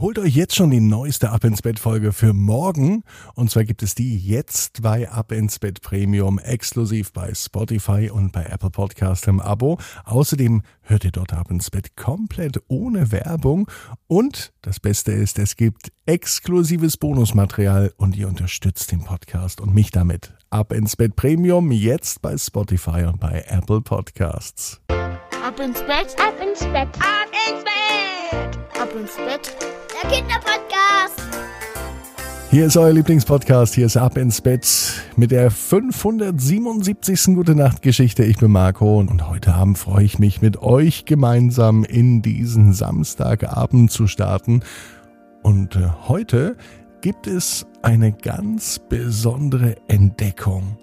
Holt euch jetzt schon die neueste Ab ins Bett Folge für morgen. Und zwar gibt es die jetzt bei Ab ins Bett Premium exklusiv bei Spotify und bei Apple Podcast im Abo. Außerdem hört ihr dort Ab ins Bett komplett ohne Werbung. Und das Beste ist, es gibt exklusives Bonusmaterial und ihr unterstützt den Podcast und mich damit. Ab ins Bett Premium jetzt bei Spotify und bei Apple Podcasts. Ab ins Bett, ab ins Bett, ab ins Bett, ab ins Bett. Der Kinderpodcast. Hier ist euer Lieblingspodcast. Hier ist Ab ins Bett mit der 577. Gute Nacht Geschichte. Ich bin Marco und heute Abend freue ich mich mit euch gemeinsam in diesen Samstagabend zu starten. Und äh, heute gibt es eine ganz besondere Entdeckung.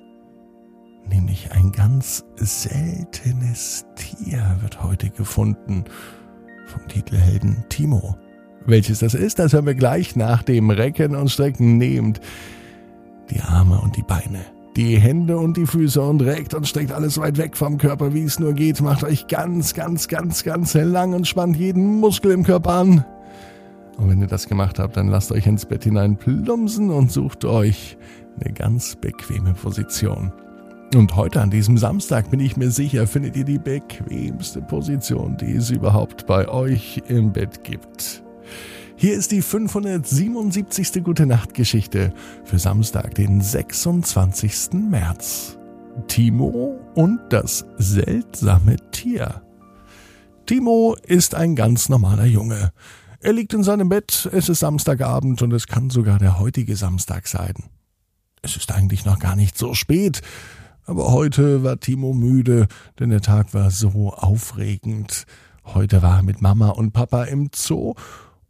Nämlich ein ganz seltenes Tier wird heute gefunden vom Titelhelden Timo. Welches das ist, das hören wir gleich nach dem Recken und Strecken. Nehmt die Arme und die Beine, die Hände und die Füße und reckt und streckt alles weit weg vom Körper, wie es nur geht. Macht euch ganz, ganz, ganz, ganz lang und spannt jeden Muskel im Körper an. Und wenn ihr das gemacht habt, dann lasst euch ins Bett hinein plumpsen und sucht euch eine ganz bequeme Position. Und heute an diesem Samstag bin ich mir sicher, findet ihr die bequemste Position, die es überhaupt bei euch im Bett gibt. Hier ist die 577. Gute Nacht Geschichte für Samstag, den 26. März. Timo und das seltsame Tier. Timo ist ein ganz normaler Junge. Er liegt in seinem Bett, es ist Samstagabend und es kann sogar der heutige Samstag sein. Es ist eigentlich noch gar nicht so spät, aber heute war Timo müde, denn der Tag war so aufregend. Heute war er mit Mama und Papa im Zoo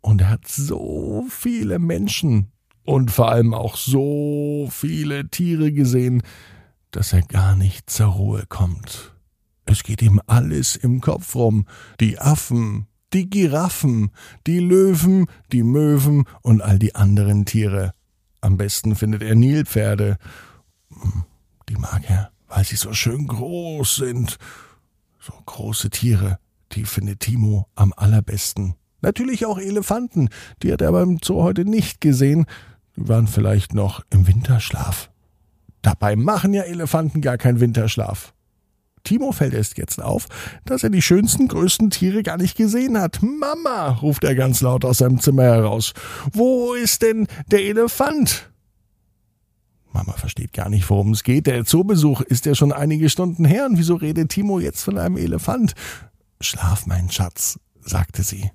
und er hat so viele Menschen und vor allem auch so viele Tiere gesehen, dass er gar nicht zur Ruhe kommt. Es geht ihm alles im Kopf rum. Die Affen, die Giraffen, die Löwen, die Möwen und all die anderen Tiere. Am besten findet er Nilpferde. Die mag er, weil sie so schön groß sind. So große Tiere, die findet Timo am allerbesten. Natürlich auch Elefanten, die hat er beim Zoo heute nicht gesehen. Die waren vielleicht noch im Winterschlaf. Dabei machen ja Elefanten gar keinen Winterschlaf. Timo fällt erst jetzt auf, dass er die schönsten, größten Tiere gar nicht gesehen hat. Mama, ruft er ganz laut aus seinem Zimmer heraus. Wo ist denn der Elefant? Mama versteht gar nicht, worum es geht. Der Zoobesuch ist ja schon einige Stunden her und wieso redet Timo jetzt von einem Elefant? Schlaf, mein Schatz, sagte sie.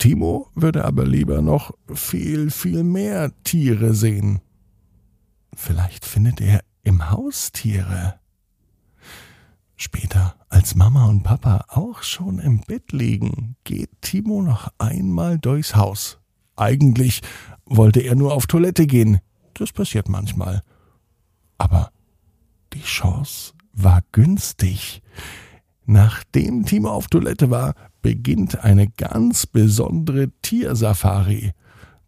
Timo würde aber lieber noch viel, viel mehr Tiere sehen. Vielleicht findet er im Haus Tiere. Später, als Mama und Papa auch schon im Bett liegen, geht Timo noch einmal durchs Haus. Eigentlich wollte er nur auf Toilette gehen. Das passiert manchmal. Aber die Chance war günstig. Nachdem Timo auf Toilette war, beginnt eine ganz besondere Tiersafari.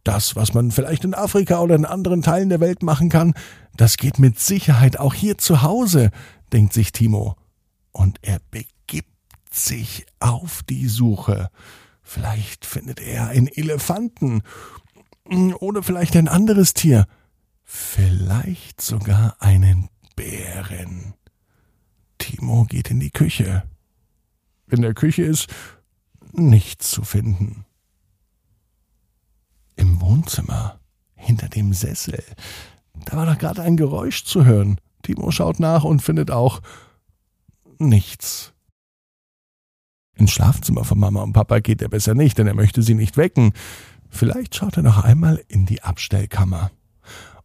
Das, was man vielleicht in Afrika oder in anderen Teilen der Welt machen kann, das geht mit Sicherheit auch hier zu Hause, denkt sich Timo. Und er begibt sich auf die Suche. Vielleicht findet er einen Elefanten oder vielleicht ein anderes Tier, vielleicht sogar einen Bären. Timo geht in die Küche. In der Küche ist nichts zu finden. Im Wohnzimmer, hinter dem Sessel, da war doch gerade ein Geräusch zu hören. Timo schaut nach und findet auch nichts. Ins Schlafzimmer von Mama und Papa geht er besser nicht, denn er möchte sie nicht wecken. Vielleicht schaut er noch einmal in die Abstellkammer.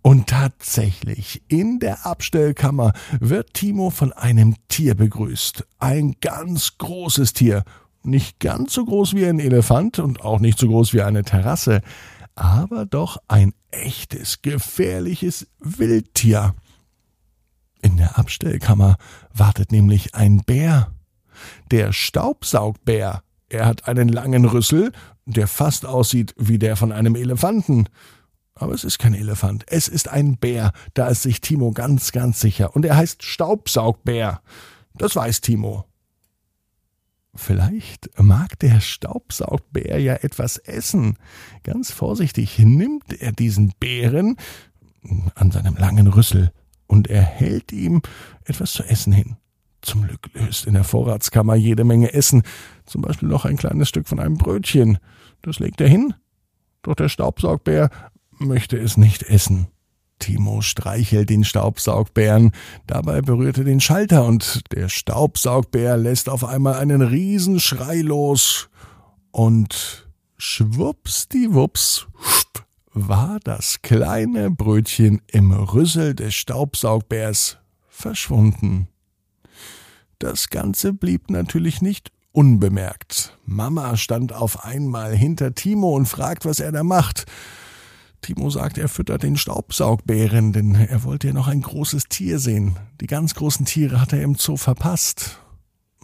Und tatsächlich, in der Abstellkammer wird Timo von einem Tier begrüßt. Ein ganz großes Tier nicht ganz so groß wie ein Elefant und auch nicht so groß wie eine Terrasse, aber doch ein echtes, gefährliches Wildtier. In der Abstellkammer wartet nämlich ein Bär. Der Staubsaugbär. Er hat einen langen Rüssel, der fast aussieht wie der von einem Elefanten. Aber es ist kein Elefant, es ist ein Bär, da ist sich Timo ganz, ganz sicher. Und er heißt Staubsaugbär. Das weiß Timo. Vielleicht mag der Staubsaugbär ja etwas essen. Ganz vorsichtig nimmt er diesen Bären an seinem langen Rüssel und er hält ihm etwas zu essen hin. Zum Glück löst in der Vorratskammer jede Menge Essen, zum Beispiel noch ein kleines Stück von einem Brötchen. Das legt er hin, doch der Staubsaugbär möchte es nicht essen. Timo streichelt den Staubsaugbären, dabei berührt er den Schalter und der Staubsaugbär lässt auf einmal einen Riesenschrei los und schwuppsdiwupps war das kleine Brötchen im Rüssel des Staubsaugbärs verschwunden. Das Ganze blieb natürlich nicht unbemerkt. Mama stand auf einmal hinter Timo und fragt, was er da macht. Timo sagt, er füttert den Staubsaugbären, denn er wollte ja noch ein großes Tier sehen. Die ganz großen Tiere hat er im Zoo verpasst.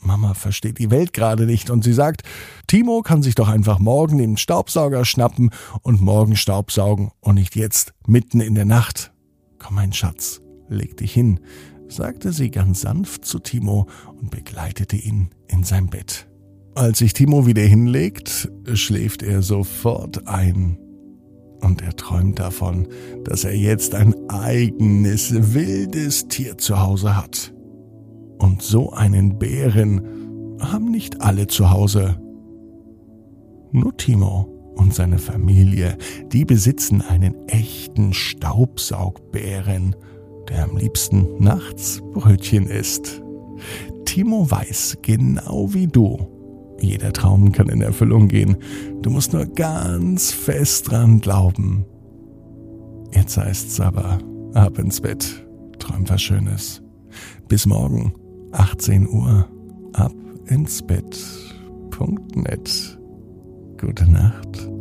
Mama versteht die Welt gerade nicht und sie sagt, Timo kann sich doch einfach morgen den Staubsauger schnappen und morgen Staubsaugen und nicht jetzt, mitten in der Nacht. Komm, mein Schatz, leg dich hin, sagte sie ganz sanft zu Timo und begleitete ihn in sein Bett. Als sich Timo wieder hinlegt, schläft er sofort ein und er träumt davon, dass er jetzt ein eigenes wildes Tier zu Hause hat. Und so einen Bären haben nicht alle zu Hause. Nur Timo und seine Familie, die besitzen einen echten Staubsaugbären, der am liebsten nachts Brötchen isst. Timo weiß, genau wie du, jeder Traum kann in Erfüllung gehen. Du musst nur ganz fest dran glauben. Jetzt heißt's aber, ab ins Bett, träum was Schönes. Bis morgen, 18 Uhr, ab ins Bett.net. Gute Nacht.